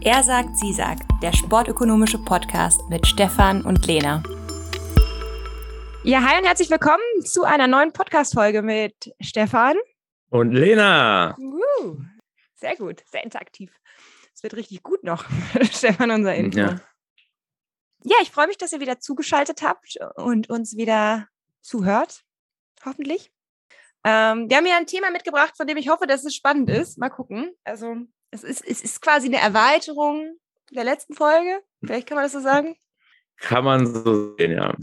Er sagt, sie sagt, der sportökonomische Podcast mit Stefan und Lena. Ja, hi und herzlich willkommen zu einer neuen Podcast-Folge mit Stefan. Und Lena. Uh, sehr gut, sehr interaktiv. Es wird richtig gut noch, Stefan, unser Intro. Ja. ja, ich freue mich, dass ihr wieder zugeschaltet habt und uns wieder zuhört. Hoffentlich. Ähm, wir haben hier ein Thema mitgebracht, von dem ich hoffe, dass es spannend ist. Mal gucken. Also, es ist, es ist quasi eine Erweiterung der letzten Folge. Vielleicht kann man das so sagen. Kann man so sehen, ja.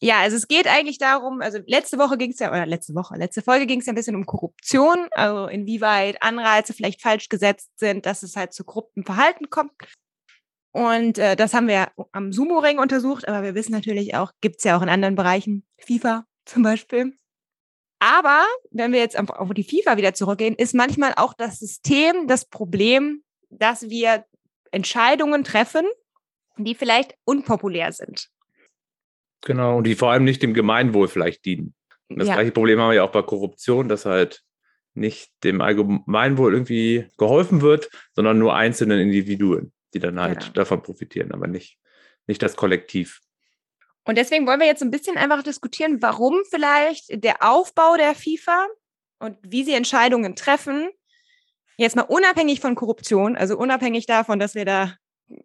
Ja, also es geht eigentlich darum, also letzte Woche ging es ja, oder letzte Woche, letzte Folge ging es ja ein bisschen um Korruption, also inwieweit Anreize vielleicht falsch gesetzt sind, dass es halt zu korruptem Verhalten kommt. Und äh, das haben wir am Sumo-Ring untersucht, aber wir wissen natürlich auch, gibt es ja auch in anderen Bereichen, FIFA zum Beispiel. Aber wenn wir jetzt auf die FIFA wieder zurückgehen, ist manchmal auch das System das Problem, dass wir Entscheidungen treffen, die vielleicht unpopulär sind. Genau, und die vor allem nicht dem Gemeinwohl vielleicht dienen. Und das ja. gleiche Problem haben wir ja auch bei Korruption, dass halt nicht dem Allgemeinwohl irgendwie geholfen wird, sondern nur einzelnen Individuen, die dann halt genau. davon profitieren, aber nicht, nicht das Kollektiv. Und deswegen wollen wir jetzt ein bisschen einfach diskutieren, warum vielleicht der Aufbau der FIFA und wie sie Entscheidungen treffen, jetzt mal unabhängig von Korruption, also unabhängig davon, dass wir da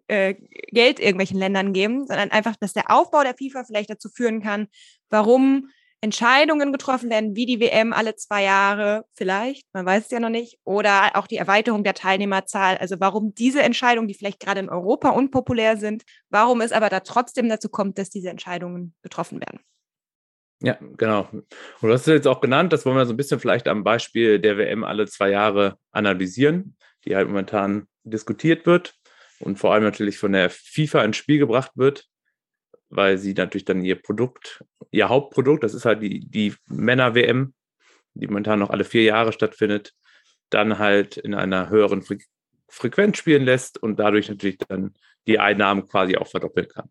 äh, Geld irgendwelchen Ländern geben, sondern einfach, dass der Aufbau der FIFA vielleicht dazu führen kann, warum Entscheidungen getroffen werden, wie die WM alle zwei Jahre vielleicht, man weiß es ja noch nicht, oder auch die Erweiterung der Teilnehmerzahl. Also warum diese Entscheidungen, die vielleicht gerade in Europa unpopulär sind, warum es aber da trotzdem dazu kommt, dass diese Entscheidungen getroffen werden. Ja, genau. Und du hast es jetzt auch genannt, das wollen wir so ein bisschen vielleicht am Beispiel der WM alle zwei Jahre analysieren, die halt momentan diskutiert wird und vor allem natürlich von der FIFA ins Spiel gebracht wird, weil sie natürlich dann ihr Produkt, ihr Hauptprodukt, das ist halt die, die Männer-WM, die momentan noch alle vier Jahre stattfindet, dann halt in einer höheren Fre Frequenz spielen lässt und dadurch natürlich dann die Einnahmen quasi auch verdoppeln kann.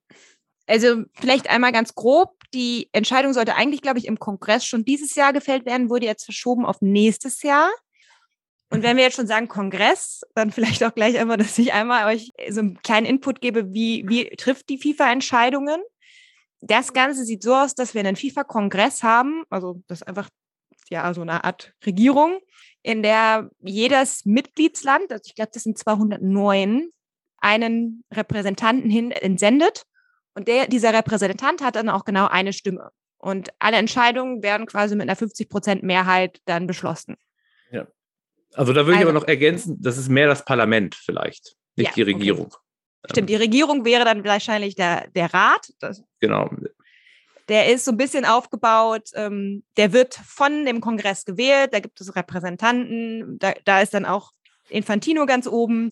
Also vielleicht einmal ganz grob, die Entscheidung sollte eigentlich, glaube ich, im Kongress schon dieses Jahr gefällt werden, wurde jetzt verschoben auf nächstes Jahr. Und wenn wir jetzt schon sagen Kongress, dann vielleicht auch gleich einmal, dass ich einmal euch so einen kleinen Input gebe, wie, wie trifft die FIFA Entscheidungen? Das Ganze sieht so aus, dass wir einen FIFA-Kongress haben, also das ist einfach ja so eine Art Regierung, in der jedes Mitgliedsland, also ich glaube, das sind 209, einen Repräsentanten hin entsendet. Und der, dieser Repräsentant hat dann auch genau eine Stimme. Und alle Entscheidungen werden quasi mit einer 50 Prozent Mehrheit dann beschlossen. Ja. Also da würde also, ich aber noch ergänzen, das ist mehr das Parlament vielleicht, nicht ja, die Regierung. Okay. Stimmt, die Regierung wäre dann wahrscheinlich der, der Rat. Das, genau. Der ist so ein bisschen aufgebaut, ähm, der wird von dem Kongress gewählt, da gibt es Repräsentanten, da, da ist dann auch Infantino ganz oben.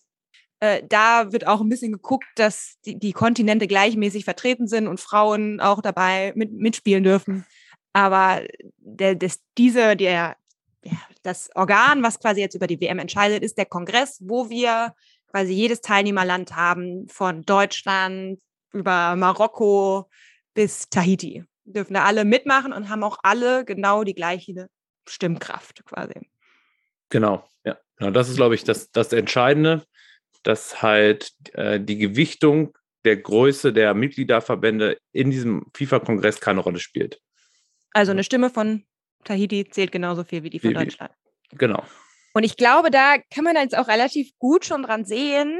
Äh, da wird auch ein bisschen geguckt, dass die, die Kontinente gleichmäßig vertreten sind und Frauen auch dabei mit, mitspielen dürfen. Aber der, das, diese, der, ja, das Organ, was quasi jetzt über die WM entscheidet, ist der Kongress, wo wir quasi jedes Teilnehmerland haben, von Deutschland über Marokko bis Tahiti. Dürfen da alle mitmachen und haben auch alle genau die gleiche Stimmkraft quasi. Genau, ja. Genau, das ist, glaube ich, das, das Entscheidende, dass halt äh, die Gewichtung der Größe der Mitgliederverbände in diesem FIFA-Kongress keine Rolle spielt. Also eine Stimme von Tahiti zählt genauso viel wie die von Deutschland. Genau. Und ich glaube, da kann man jetzt auch relativ gut schon dran sehen,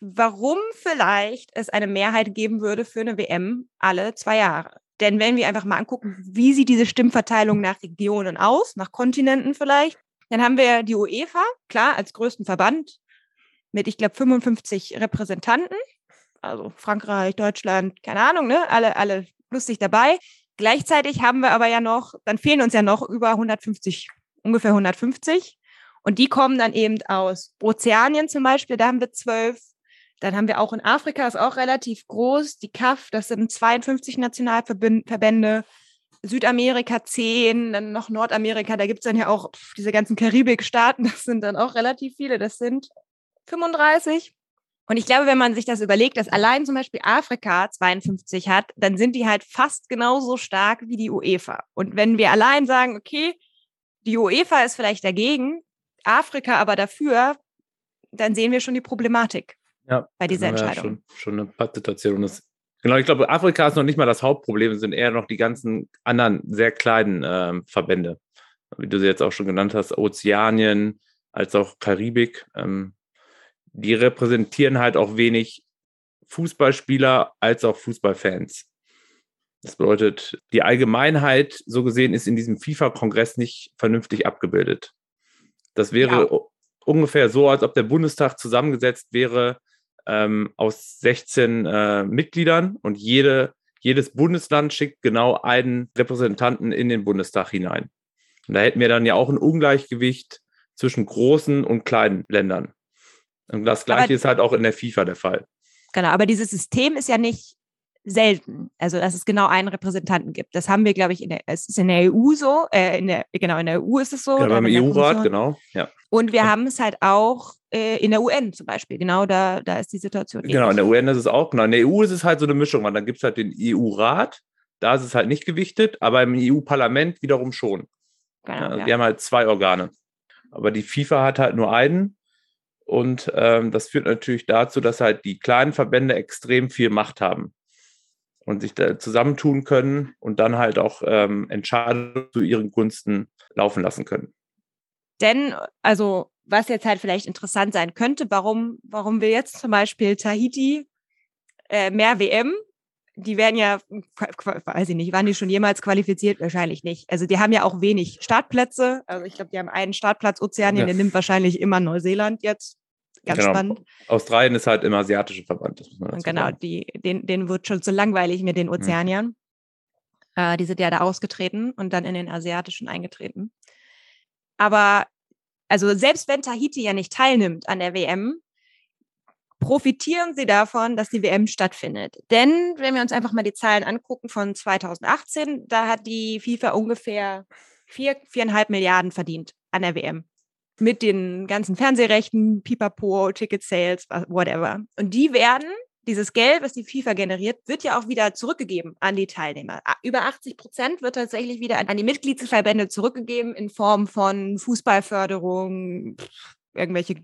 warum vielleicht es eine Mehrheit geben würde für eine WM alle zwei Jahre. Denn wenn wir einfach mal angucken, wie sieht diese Stimmverteilung nach Regionen aus, nach Kontinenten vielleicht, dann haben wir die UEFA, klar, als größten Verband mit, ich glaube, 55 Repräsentanten. Also Frankreich, Deutschland, keine Ahnung, ne? Alle, alle lustig dabei. Gleichzeitig haben wir aber ja noch, dann fehlen uns ja noch über 150, ungefähr 150. Und die kommen dann eben aus Ozeanien zum Beispiel, da haben wir zwölf. Dann haben wir auch in Afrika, ist auch relativ groß, die CAF, das sind 52 Nationalverbände. Südamerika 10, dann noch Nordamerika, da gibt es dann ja auch diese ganzen Karibikstaaten, das sind dann auch relativ viele, das sind 35. Und ich glaube, wenn man sich das überlegt, dass allein zum Beispiel Afrika 52 hat, dann sind die halt fast genauso stark wie die UEFA. Und wenn wir allein sagen, okay, die UEFA ist vielleicht dagegen, Afrika aber dafür, dann sehen wir schon die Problematik ja, bei dieser genau, ja, Entscheidung. schon, schon eine Pattsituation. Das, genau, ich glaube, Afrika ist noch nicht mal das Hauptproblem, es sind eher noch die ganzen anderen sehr kleinen ähm, Verbände. Wie du sie jetzt auch schon genannt hast, Ozeanien als auch Karibik. Ähm, die repräsentieren halt auch wenig Fußballspieler als auch Fußballfans. Das bedeutet, die Allgemeinheit, so gesehen, ist in diesem FIFA-Kongress nicht vernünftig abgebildet. Das wäre ja. ungefähr so, als ob der Bundestag zusammengesetzt wäre ähm, aus 16 äh, Mitgliedern und jede, jedes Bundesland schickt genau einen Repräsentanten in den Bundestag hinein. Und da hätten wir dann ja auch ein Ungleichgewicht zwischen großen und kleinen Ländern. Und das Gleiche aber, ist halt auch in der FIFA der Fall. Genau, aber dieses System ist ja nicht selten. Also, dass es genau einen Repräsentanten gibt. Das haben wir, glaube ich, in der, es ist in der EU so, äh, in der, genau, in der EU ist es so. Ja, beim EU-Rat, genau, ja. Und wir ja. haben es halt auch äh, in der UN zum Beispiel. Genau, da, da ist die Situation. Genau, in der UN ist es auch, genau. In der EU ist es halt so eine Mischung, weil dann gibt es halt den EU-Rat, da ist es halt nicht gewichtet, aber im EU-Parlament wiederum schon. Genau, ja. Wir haben halt zwei Organe. Aber die FIFA hat halt nur einen. Und ähm, das führt natürlich dazu, dass halt die kleinen Verbände extrem viel Macht haben und sich da zusammentun können und dann halt auch ähm, Entscheidungen zu ihren Gunsten laufen lassen können. Denn, also, was jetzt halt vielleicht interessant sein könnte, warum, warum will jetzt zum Beispiel Tahiti äh, mehr WM? Die werden ja, weiß ich nicht, waren die schon jemals qualifiziert? Wahrscheinlich nicht. Also die haben ja auch wenig Startplätze. Also ich glaube, die haben einen Startplatz Ozeanien, ja. der nimmt wahrscheinlich immer Neuseeland jetzt. Ganz genau. spannend. Australien ist halt im asiatischen Verband. Genau, die, den, denen wird schon zu langweilig mit den Ozeaniern. Mhm. Äh, die sind ja da ausgetreten und dann in den asiatischen eingetreten. Aber also selbst wenn Tahiti ja nicht teilnimmt an der WM, profitieren sie davon, dass die WM stattfindet. Denn wenn wir uns einfach mal die Zahlen angucken von 2018, da hat die FIFA ungefähr vier, viereinhalb Milliarden verdient an der WM mit den ganzen Fernsehrechten, Pipapo, Ticket Sales, whatever. Und die werden, dieses Geld, was die FIFA generiert, wird ja auch wieder zurückgegeben an die Teilnehmer. Über 80 Prozent wird tatsächlich wieder an die Mitgliedsverbände zurückgegeben in Form von Fußballförderung, irgendwelche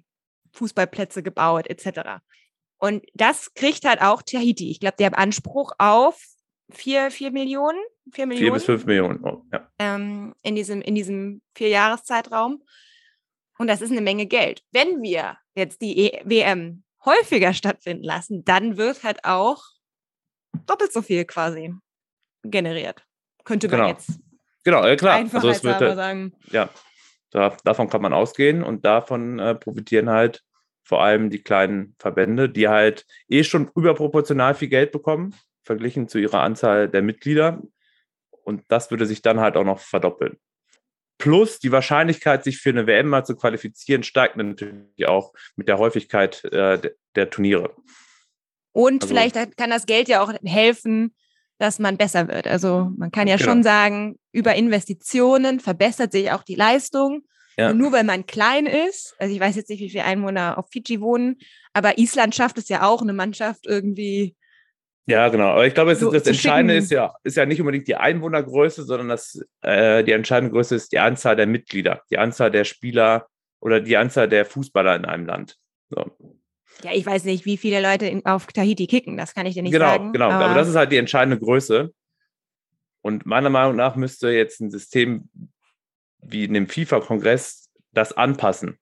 Fußballplätze gebaut, etc. Und das kriegt halt auch Tahiti. Ich glaube, die haben Anspruch auf vier, vier Millionen, vier Millionen. Vier bis fünf Millionen, oh, ja. Ähm, in diesem, in diesem Vierjahreszeitraum. Und das ist eine Menge Geld. Wenn wir jetzt die e WM häufiger stattfinden lassen, dann wird halt auch doppelt so viel quasi generiert. Könnte man genau. jetzt. Genau, ja klar. Also es wird, sagen. Ja, da, davon kann man ausgehen und davon äh, profitieren halt vor allem die kleinen Verbände, die halt eh schon überproportional viel Geld bekommen, verglichen zu ihrer Anzahl der Mitglieder. Und das würde sich dann halt auch noch verdoppeln. Plus die Wahrscheinlichkeit, sich für eine WM mal zu qualifizieren, steigt natürlich auch mit der Häufigkeit äh, der, Turniere. Und also, vielleicht kann das Geld ja auch helfen, dass man besser wird. Also man kann ja genau. schon sagen, über Investitionen verbessert sich auch die Leistung. Ja. Und nur weil man klein ist, also ich weiß jetzt nicht, wie viele Einwohner auf Fiji wohnen, aber Island schafft es ja auch, eine Mannschaft irgendwie ja, genau. Aber ich glaube, so, das Entscheidende ist ja, ist ja nicht unbedingt die Einwohnergröße, sondern das, äh, die entscheidende Größe ist die Anzahl der Mitglieder, die Anzahl der Spieler oder die Anzahl der Fußballer in einem Land. So. Ja, ich weiß nicht, wie viele Leute in, auf Tahiti kicken, das kann ich dir nicht genau, sagen. Genau, aber, aber das ist halt die entscheidende Größe. Und meiner Meinung nach müsste jetzt ein System wie in dem FIFA-Kongress das anpassen,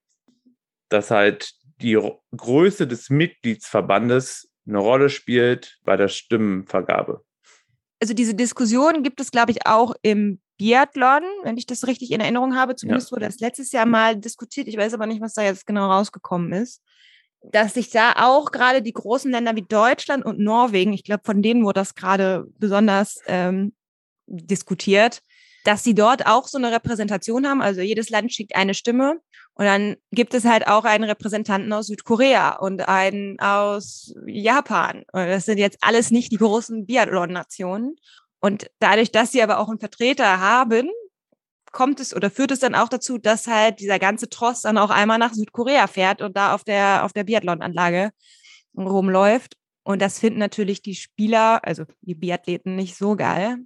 dass halt die Größe des Mitgliedsverbandes eine Rolle spielt bei der Stimmenvergabe. Also diese Diskussion gibt es, glaube ich, auch im Biathlon, wenn ich das richtig in Erinnerung habe. Zumindest ja. wurde das letztes Jahr mal diskutiert. Ich weiß aber nicht, was da jetzt genau rausgekommen ist. Dass sich da auch gerade die großen Länder wie Deutschland und Norwegen, ich glaube, von denen wurde das gerade besonders ähm, diskutiert, dass sie dort auch so eine Repräsentation haben. Also jedes Land schickt eine Stimme und dann gibt es halt auch einen Repräsentanten aus Südkorea und einen aus Japan. Und das sind jetzt alles nicht die großen Biathlon-Nationen. Und dadurch, dass sie aber auch einen Vertreter haben, kommt es oder führt es dann auch dazu, dass halt dieser ganze Tross dann auch einmal nach Südkorea fährt und da auf der, auf der Biathlon-Anlage rumläuft. Und das finden natürlich die Spieler, also die Biathleten, nicht so geil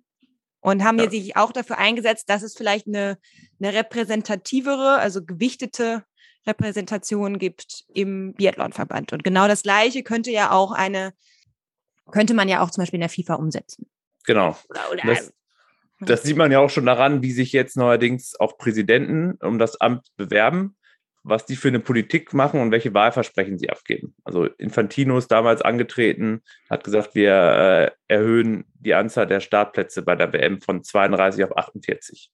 und haben ja. sich auch dafür eingesetzt, dass es vielleicht eine, eine repräsentativere, also gewichtete Repräsentation gibt im Biathlonverband. Und genau das Gleiche könnte ja auch eine, könnte man ja auch zum Beispiel in der FIFA umsetzen. Genau. Oder, oder das, das sieht man ja auch schon daran, wie sich jetzt neuerdings auch Präsidenten um das Amt bewerben, was die für eine Politik machen und welche Wahlversprechen sie abgeben. Also Infantino ist damals angetreten, hat gesagt, wir äh, erhöhen die Anzahl der Startplätze bei der WM von 32 auf 48.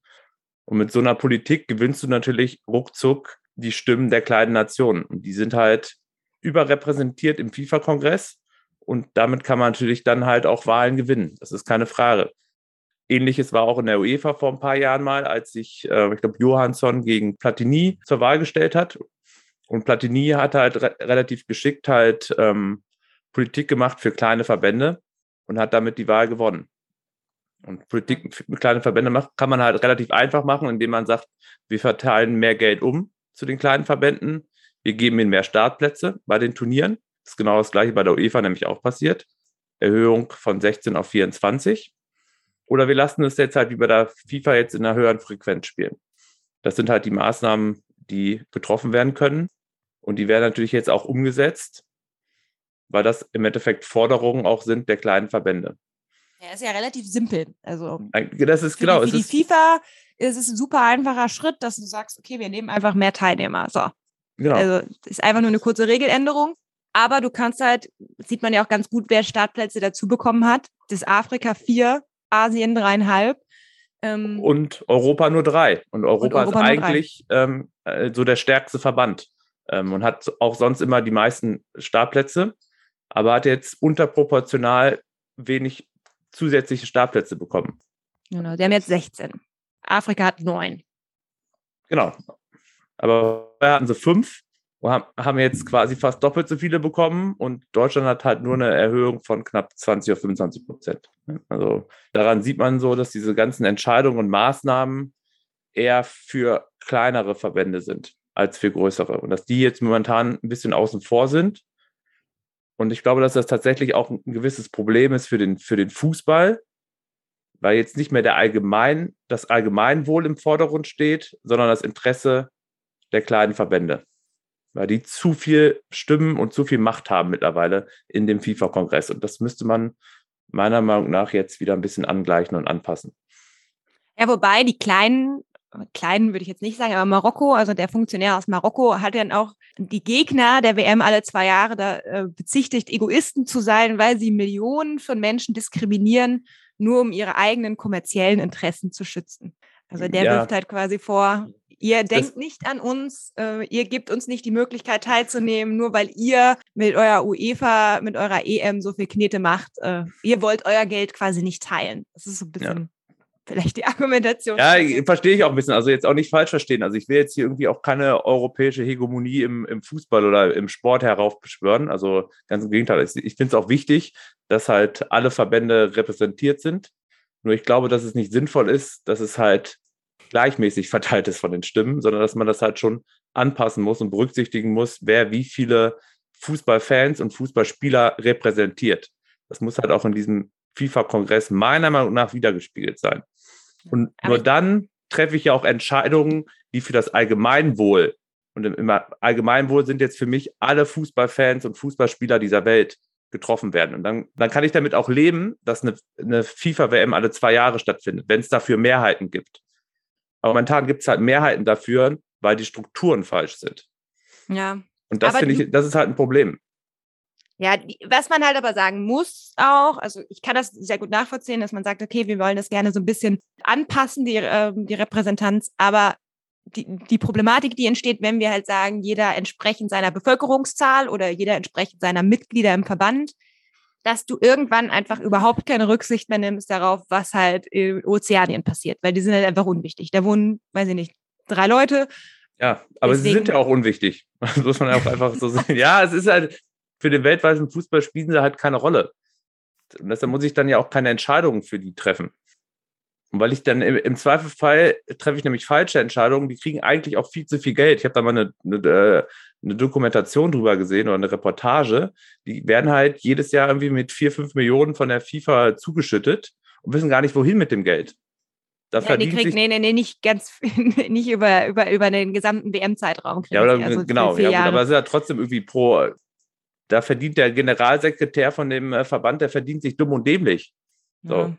Und mit so einer Politik gewinnst du natürlich ruckzuck die Stimmen der kleinen Nationen. Und die sind halt überrepräsentiert im FIFA-Kongress. Und damit kann man natürlich dann halt auch Wahlen gewinnen. Das ist keine Frage. Ähnliches war auch in der UEFA vor ein paar Jahren mal, als sich, äh, ich glaube, Johansson gegen Platini zur Wahl gestellt hat. Und Platini hat halt re relativ geschickt halt ähm, Politik gemacht für kleine Verbände und hat damit die Wahl gewonnen. Und Politik mit kleinen Verbänden macht, kann man halt relativ einfach machen, indem man sagt, wir verteilen mehr Geld um zu den kleinen Verbänden. Wir geben ihnen mehr Startplätze bei den Turnieren. Das ist genau das gleiche bei der UEFA nämlich auch passiert. Erhöhung von 16 auf 24. Oder wir lassen es jetzt halt wie bei der FIFA jetzt in einer höheren Frequenz spielen. Das sind halt die Maßnahmen, die getroffen werden können. Und die werden natürlich jetzt auch umgesetzt, weil das im Endeffekt Forderungen auch sind der kleinen Verbände. Ja, ist ja relativ simpel. Also das ist genau. Für die, für die FIFA ist es ein super einfacher Schritt, dass du sagst, okay, wir nehmen einfach mehr Teilnehmer. So. Genau. Also ist einfach nur eine kurze Regeländerung. Aber du kannst halt, sieht man ja auch ganz gut, wer Startplätze dazu bekommen hat. Das Afrika vier, Asien dreieinhalb. Ähm, und Europa nur drei. Und Europa, und Europa ist eigentlich ähm, äh, so der stärkste Verband ähm, und hat auch sonst immer die meisten Startplätze, aber hat jetzt unterproportional wenig zusätzliche Startplätze bekommen. Genau, die haben jetzt 16. Afrika hat neun. Genau. Aber wir hatten sie fünf haben jetzt quasi fast doppelt so viele bekommen und Deutschland hat halt nur eine Erhöhung von knapp 20 oder 25 Prozent. Also daran sieht man so, dass diese ganzen Entscheidungen und Maßnahmen eher für kleinere Verbände sind als für größere und dass die jetzt momentan ein bisschen außen vor sind und ich glaube, dass das tatsächlich auch ein gewisses Problem ist für den, für den Fußball, weil jetzt nicht mehr der Allgemein, das Allgemeinwohl im Vordergrund steht, sondern das Interesse der kleinen Verbände. Weil die zu viel Stimmen und zu viel Macht haben mittlerweile in dem FIFA-Kongress. Und das müsste man meiner Meinung nach jetzt wieder ein bisschen angleichen und anpassen. Ja, wobei die kleinen kleinen würde ich jetzt nicht sagen, aber Marokko, also der Funktionär aus Marokko, hat dann auch die Gegner der WM alle zwei Jahre da äh, bezichtigt, Egoisten zu sein, weil sie Millionen von Menschen diskriminieren, nur um ihre eigenen kommerziellen Interessen zu schützen. Also der ja. wirft halt quasi vor, ihr denkt nicht an uns, äh, ihr gebt uns nicht die Möglichkeit teilzunehmen, nur weil ihr mit eurer UEFA, mit eurer EM so viel Knete macht. Äh, ihr wollt euer Geld quasi nicht teilen. Das ist so ein bisschen. Ja vielleicht die Argumentation. Ja, verstehe ich auch ein bisschen. Also jetzt auch nicht falsch verstehen. Also ich will jetzt hier irgendwie auch keine europäische Hegemonie im, im Fußball oder im Sport heraufbeschwören. Also ganz im Gegenteil. Ich finde es auch wichtig, dass halt alle Verbände repräsentiert sind. Nur ich glaube, dass es nicht sinnvoll ist, dass es halt gleichmäßig verteilt ist von den Stimmen, sondern dass man das halt schon anpassen muss und berücksichtigen muss, wer wie viele Fußballfans und Fußballspieler repräsentiert. Das muss halt auch in diesem FIFA-Kongress meiner Meinung nach wiedergespiegelt sein. Und Aber nur dann treffe ich ja auch Entscheidungen, die für das Allgemeinwohl und im Allgemeinwohl sind jetzt für mich alle Fußballfans und Fußballspieler dieser Welt getroffen werden. Und dann, dann kann ich damit auch leben, dass eine, eine FIFA-WM alle zwei Jahre stattfindet, wenn es dafür Mehrheiten gibt. Aber momentan gibt es halt Mehrheiten dafür, weil die Strukturen falsch sind. Ja. Und das finde ich, das ist halt ein Problem. Ja, was man halt aber sagen muss auch, also ich kann das sehr gut nachvollziehen, dass man sagt, okay, wir wollen das gerne so ein bisschen anpassen, die, äh, die Repräsentanz, aber die, die Problematik, die entsteht, wenn wir halt sagen, jeder entsprechend seiner Bevölkerungszahl oder jeder entsprechend seiner Mitglieder im Verband, dass du irgendwann einfach überhaupt keine Rücksicht mehr nimmst darauf, was halt in Ozeanien passiert, weil die sind halt einfach unwichtig. Da wohnen, weiß ich nicht, drei Leute. Ja, aber Deswegen, sie sind ja auch unwichtig. Das muss man auch einfach so sehen. Ja, es ist halt, für den weltweiten Fußball spielen sie halt keine Rolle. Und deshalb muss ich dann ja auch keine Entscheidungen für die treffen. Und weil ich dann im, Zweifelfall treffe ich nämlich falsche Entscheidungen, die kriegen eigentlich auch viel zu viel Geld. Ich habe da mal eine, eine, äh, eine, Dokumentation drüber gesehen oder eine Reportage. Die werden halt jedes Jahr irgendwie mit vier, fünf Millionen von der FIFA zugeschüttet und wissen gar nicht, wohin mit dem Geld. Da Ja, nee, verdient krieg, sich nee, nee, nee, nicht ganz, nicht über, über, über den gesamten WM-Zeitraum. Ja, oder, also genau, ja, gut, aber es ist ja trotzdem irgendwie pro, da verdient der Generalsekretär von dem äh, Verband, der verdient sich dumm und dämlich. So. Ja.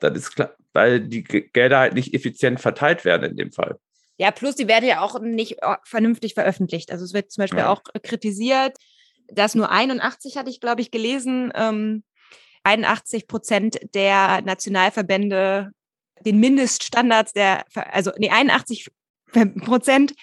Das ist klar, weil die Gelder halt nicht effizient verteilt werden in dem Fall. Ja, plus die werden ja auch nicht äh, vernünftig veröffentlicht. Also es wird zum Beispiel Ja. auch kritisiert, dass nur 81, hatte ich glaube ich gelesen, ähm, 81 Prozent der Nationalverbände den Mindeststandards der, also nee, 81 Ver- Prozent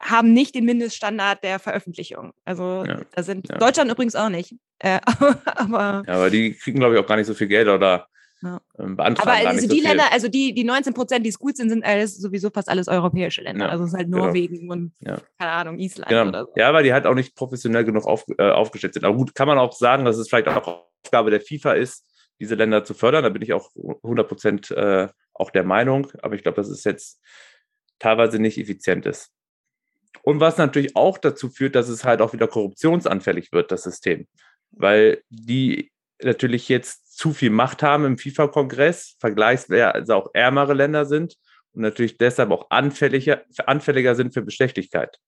haben nicht den Mindeststandard der Veröffentlichung. Also Ja. da sind Ja. Deutschland übrigens auch nicht. Äh, aber Ja, aber die kriegen, glaube ich, auch gar nicht so viel Geld oder Ja. ähm, beantragen Aber also die so. Länder, also die, die 19 Prozent, die es gut sind, sind alles, sowieso fast alles europäische Länder. Ja, also es ist halt genau. Norwegen und, Ja. keine Ahnung, Island Genau. oder so. Ja, weil die halt auch nicht professionell genug auf, äh, aufgestellt sind. Aber gut, kann man auch sagen, dass es vielleicht auch Aufgabe der FIFA ist, diese Länder zu fördern. Da bin ich auch 100 Prozent äh, auch der Meinung. Aber ich glaube, dass es jetzt teilweise nicht effizient ist. Und was natürlich auch dazu führt, dass es halt auch wieder korruptionsanfällig wird, das System. Weil die natürlich jetzt zu viel Macht haben im FIFA-Kongress, vergleichsweise also auch ärmere Länder sind und natürlich deshalb auch anfälliger, anfälliger sind für Bestechlichkeit.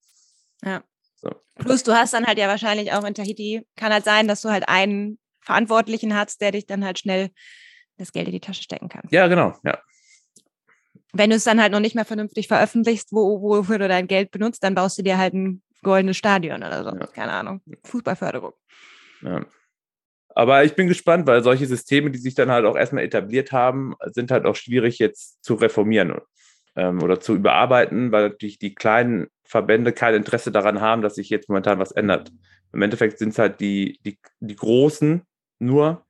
Ja. So. Plus du hast dann halt ja wahrscheinlich auch in Tahiti, kann halt sein, dass du halt einen Verantwortlichen hast, der dich dann halt schnell das Geld in die Tasche stecken kann. Ja, genau. Ja, Wenn du es dann halt noch nicht mehr vernünftig veröffentlichst, wo, wofür du dein Geld benutzt, dann baust du dir halt ein goldenes Stadion oder so. Ja. Keine Ahnung. Fußballförderung. ja. Aber ich bin gespannt, weil solche Systeme, die sich dann halt auch erstmal etabliert haben, sind halt auch schwierig jetzt zu reformieren ähm, oder zu überarbeiten, weil natürlich die kleinen Verbände kein Interesse daran haben, dass sich jetzt momentan was ändert. Im Endeffekt sind es halt die, die, die Großen nur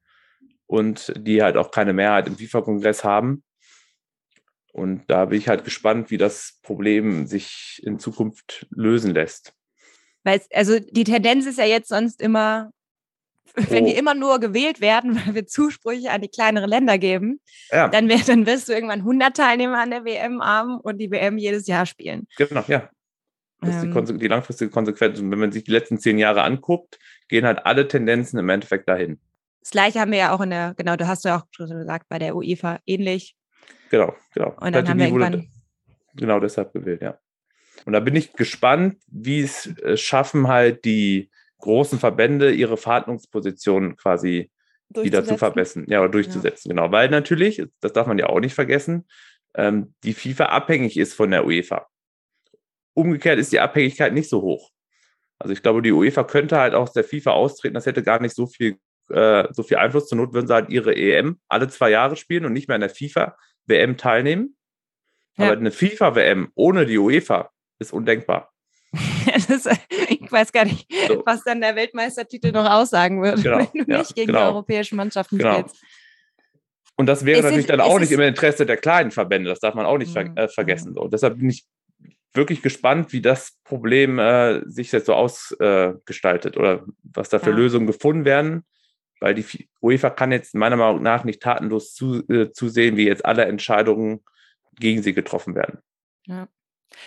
und die halt auch keine Mehrheit im FIFA-Kongress haben. Und da bin ich halt gespannt, wie das Problem sich in Zukunft lösen lässt. Weil also die Tendenz ist ja jetzt sonst immer, wenn wir immer nur gewählt werden, weil wir Zusprüche an die kleineren Länder geben, Ja, dann, wär, dann wirst du irgendwann 100 Teilnehmer an der WM haben und die WM jedes Jahr spielen. genau, ja. Das ist die, Ähm. Die langfristige Konsequenz. Und wenn man sich die letzten zehn Jahre anguckt, gehen halt alle Tendenzen im Endeffekt dahin. Das gleiche haben wir ja auch in der, genau, du hast ja auch schon gesagt, bei der UEFA ähnlich. Genau, genau. Und dann haben wir irgendwann, genau deshalb gewählt, ja. Und da bin ich gespannt, wie es äh, schaffen, halt die großen Verbände ihre Verhandlungspositionen quasi wieder zu verbessern, ja, oder durchzusetzen, genau. Weil natürlich, das darf man ja auch nicht vergessen, ähm, die FIFA abhängig ist von der UEFA. Umgekehrt ist die Abhängigkeit nicht so hoch. Also ich glaube, die UEFA könnte halt aus der FIFA austreten, das hätte gar nicht so viel, äh, so viel Einfluss. Zur Not würden sie halt ihre EM alle zwei Jahre spielen und nicht mehr an der FIFA-WM teilnehmen. Ja. Aber eine FIFA-WM ohne die UEFA ist undenkbar. das ich weiß gar nicht, So. was dann der Weltmeistertitel noch aussagen würde, Genau, wenn du ja, nicht gegen genau. die europäischen Mannschaften Genau. spielst. Und das wäre Es natürlich ist- dann auch nicht im Interesse der kleinen Verbände. Das darf man auch nicht ver Mhm. äh, vergessen. So. Und deshalb bin ich wirklich gespannt, wie das Problem äh, sich jetzt so ausgestaltet äh, oder was da für Ja. Lösungen gefunden werden. Weil die UEFA kann jetzt meiner Meinung nach nicht tatenlos zu, äh, zusehen, wie jetzt alle Entscheidungen gegen sie getroffen werden.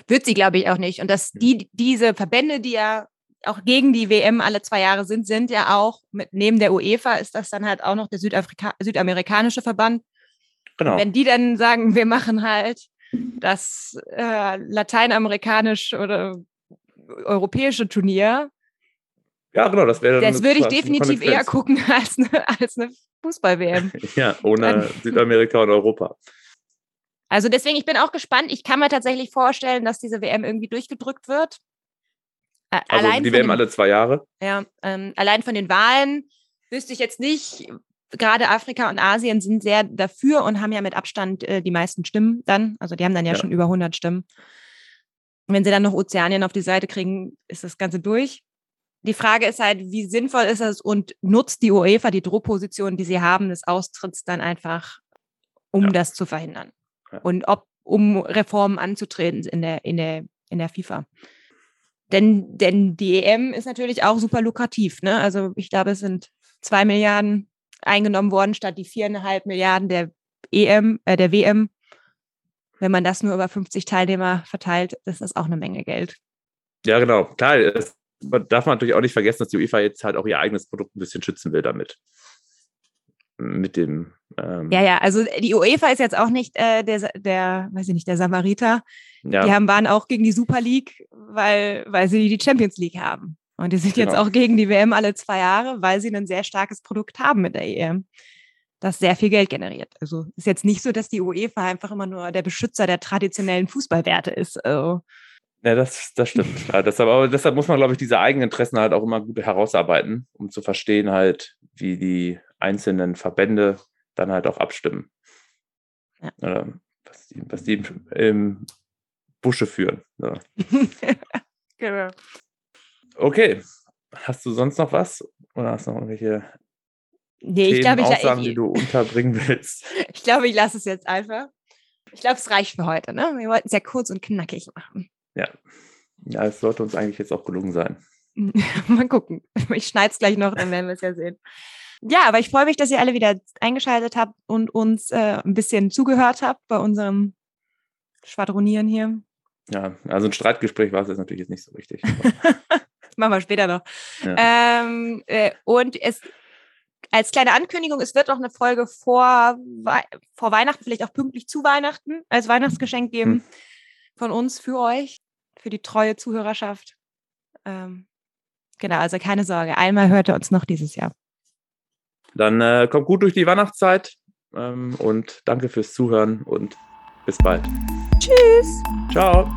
Wird sie, glaube ich, auch nicht. Und dass die, diese Verbände, die ja auch gegen die WM alle zwei Jahre sind, sind ja auch mit, neben der UEFA ist das dann halt auch noch der Südafrika südamerikanische Verband. Genau. Wenn die dann sagen, wir machen halt das äh, lateinamerikanisch oder europäische Turnier, ja, genau, das wäre das würde ich definitiv eher gucken als eine, als eine Fußball-WM. Ja, ohne Südamerika und Europa. Also deswegen, ich bin auch gespannt. Ich kann mir tatsächlich vorstellen, dass diese WM irgendwie durchgedrückt wird. Also allein die WM den- alle zwei Jahre. Ja, ähm, allein von den Wahlen wüsste ich jetzt nicht, gerade Afrika und Asien sind sehr dafür und haben ja mit Abstand äh, die meisten Stimmen dann. Also die haben dann ja, Ja. schon über 100 Stimmen. Und wenn sie dann noch Ozeanien auf die Seite kriegen, ist das Ganze durch. Die Frage ist halt, wie sinnvoll ist es und nutzt die UEFA die Druckposition, die sie haben, des Austritts dann einfach, um Ja. das zu verhindern? Ja. Und ob, um Reformen anzutreten in der, in der, in der FIFA. Denn, denn die EM ist natürlich auch super lukrativ. Ne? Also ich glaube, es sind zwei Milliarden eingenommen worden statt die viereinhalb Milliarden der EM, äh, der WM. Wenn man das nur über 50 Teilnehmer verteilt, ist das auch eine Menge Geld. Ja, genau. Klar, man darf man natürlich auch nicht vergessen, dass die UEFA jetzt halt auch ihr eigenes Produkt ein bisschen schützen will damit. Mit dem. Ähm, ja, ja, also die UEFA ist jetzt auch nicht äh, der, der, weiß ich nicht, der Samariter. Ja. Die haben, waren auch gegen die Super League, weil, weil sie die Champions League haben. Und die sind genau. jetzt auch gegen die WM alle zwei Jahre, weil sie ein sehr starkes Produkt haben mit der EM, das sehr viel Geld generiert. Also ist jetzt nicht so, dass die UEFA einfach immer nur der Beschützer der traditionellen Fußballwerte ist. Also, ja, das, das stimmt. Ja, deshalb, aber deshalb muss man, glaube ich, diese eigenen Interessen halt auch immer gut herausarbeiten, um zu verstehen halt, wie die einzelnen Verbände dann halt auch abstimmen. Ja. Oder was die, was die im, im Busche führen. Ja. genau. Okay. Hast du sonst noch was? Oder hast du noch irgendwelche nee, ich glaub, ich, Aussagen, ich, die du unterbringen willst? ich glaube, ich lasse es jetzt einfach. Ich glaube, es reicht für heute. Ne? Wir wollten es ja kurz und knackig machen. Ja. Ja, es sollte uns eigentlich jetzt auch gelungen sein. Mal gucken. Ich schneide es gleich noch, dann werden wir es ja sehen. Ja, aber ich freue mich, dass ihr alle wieder eingeschaltet habt und uns äh, ein bisschen zugehört habt bei unserem Schwadronieren hier. Ja, also ein Streitgespräch war es jetzt natürlich jetzt nicht so richtig. das machen wir später noch. Ja. Ähm, äh, und es als kleine Ankündigung, es wird auch eine Folge vor, vor Weihnachten, vielleicht auch pünktlich zu Weihnachten, als Weihnachtsgeschenk geben hm. von uns für euch, für die treue Zuhörerschaft. Ähm, genau, also keine Sorge, einmal hört ihr uns noch dieses Jahr. Dann äh, kommt gut durch die Weihnachtszeit ähm, und danke fürs Zuhören und bis bald. Tschüss. Ciao.